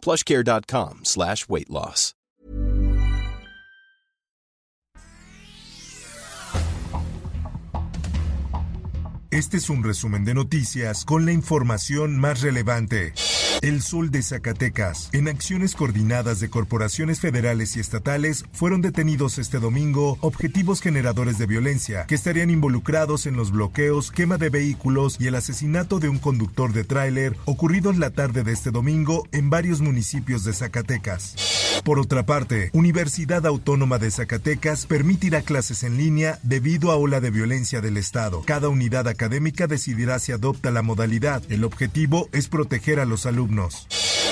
plushcare.com slash weight loss. Este es un resumen de noticias con la información más relevante. El Sol de Zacatecas. En acciones coordinadas de corporaciones federales y estatales fueron detenidos este domingo objetivos generadores de violencia que estarían involucrados en los bloqueos, quema de vehículos y el asesinato de un conductor de tráiler ocurridos la tarde de este domingo en varios municipios de Zacatecas. Por otra parte, Universidad Autónoma de Zacatecas permitirá clases en línea debido a ola de violencia del Estado. Cada unidad académica decidirá si adopta la modalidad. El objetivo es proteger a los alumnos.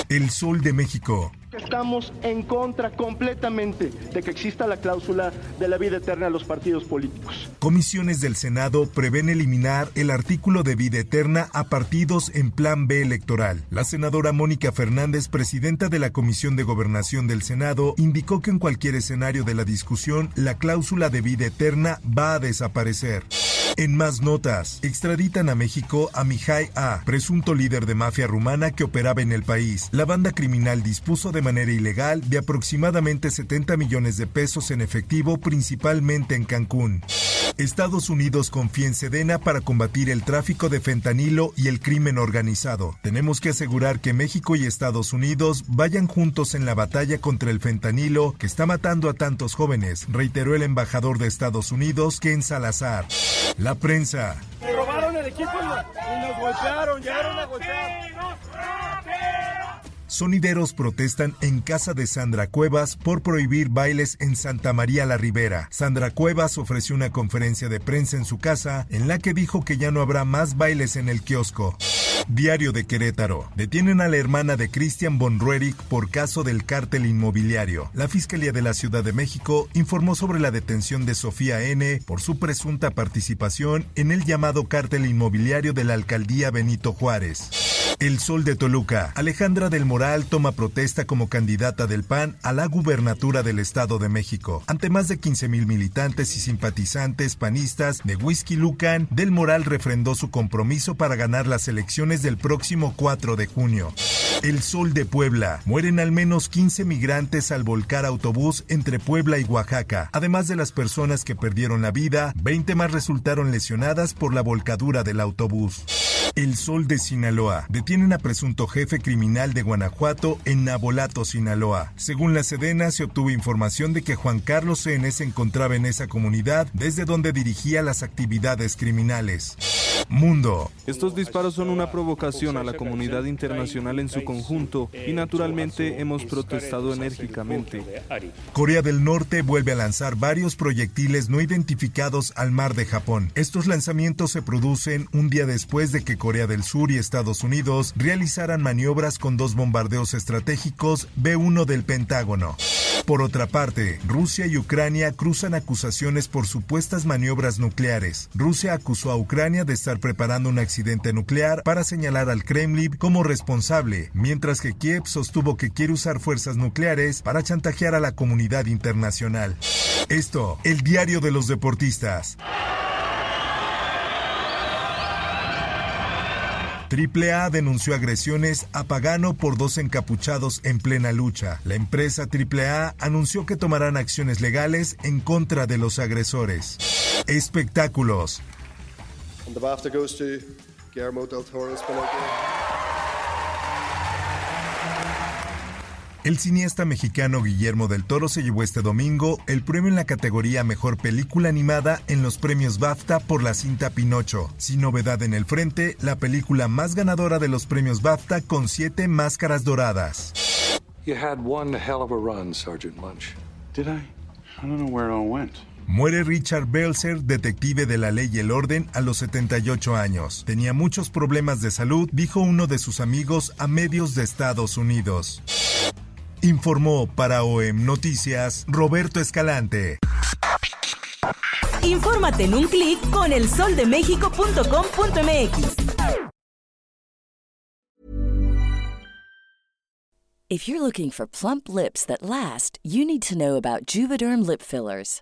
El Sol de México. Estamos en contra completamente de que exista la cláusula de la vida eterna a los partidos políticos. Comisiones del Senado prevén eliminar el artículo de vida eterna a partidos en plan B electoral. La senadora Mónica Fernández, presidenta de la Comisión de Gobernación del Senado, indicó que en cualquier escenario de la discusión la cláusula de vida eterna va a desaparecer. En más notas, extraditan a México a Mijay A, presunto líder de mafia rumana que operaba en el país. La banda criminal dispuso de manera ilegal de aproximadamente 70 millones de pesos en efectivo, principalmente en Cancún. Estados Unidos confía en Sedena para combatir el tráfico de fentanilo y el crimen organizado. Tenemos que asegurar que México y Estados Unidos vayan juntos en la batalla contra el fentanilo que está matando a tantos jóvenes, reiteró el embajador de Estados Unidos, Ken Salazar. La prensa. robaron el equipo y nos. Sonideros protestan en casa de Sandra Cuevas por prohibir bailes en Santa María la Ribera. Sandra Cuevas ofreció una conferencia de prensa en su casa en la que dijo que ya no habrá más bailes en el kiosco. Diario de Querétaro. Detienen a la hermana de Christian von Ruerich por caso del cártel inmobiliario. La Fiscalía de la Ciudad de México informó sobre la detención de Sofía N. por su presunta participación en el llamado cártel inmobiliario de la alcaldía Benito Juárez. El Sol de Toluca. Alejandra del Moral toma protesta como candidata del PAN a la gubernatura del Estado de México. Ante más de 15 mil militantes y simpatizantes panistas de Whisky Lucan, del Moral refrendó su compromiso para ganar las elecciones del próximo 4 de junio. El Sol de Puebla. Mueren al menos 15 migrantes al volcar autobús entre Puebla y Oaxaca. Además de las personas que perdieron la vida, 20 más resultaron lesionadas por la volcadura del autobús. El Sol de Sinaloa. Detienen a presunto jefe criminal de Guanajuato en Nabolato, Sinaloa. Según la Sedena, se obtuvo información de que Juan Carlos N. se encontraba en esa comunidad desde donde dirigía las actividades criminales. Mundo. Estos disparos son una provocación a la comunidad internacional en su conjunto y naturalmente hemos protestado enérgicamente. Corea del Norte vuelve a lanzar varios proyectiles no identificados al mar de Japón. Estos lanzamientos se producen un día después de que Corea del Sur y Estados Unidos realizaran maniobras con dos bombardeos estratégicos B-1 del Pentágono. Por otra parte, Rusia y Ucrania cruzan acusaciones por supuestas maniobras nucleares. Rusia acusó a Ucrania de estar preparando un accidente nuclear para señalar al Kremlin como responsable, mientras que Kiev sostuvo que quiere usar fuerzas nucleares para chantajear a la comunidad internacional. Esto, el diario de los deportistas. AAA denunció agresiones a Pagano por dos encapuchados en plena lucha. La empresa AAA anunció que tomarán acciones legales en contra de los agresores. Espectáculos. El cineasta mexicano Guillermo del Toro se llevó este domingo el premio en la categoría Mejor Película Animada en los premios BAFTA por la cinta Pinocho. Sin novedad en el frente, la película más ganadora de los premios BAFTA con siete máscaras doradas. Muere Richard Belzer, detective de la ley y el orden, a los 78 años. Tenía muchos problemas de salud, dijo uno de sus amigos a medios de Estados Unidos. Informó para OEM Noticias Roberto Escalante. Infórmate en un clic con elsoldemexico.com.mx. If you're looking for plump lips that last, you need to know about Juvederm lip fillers.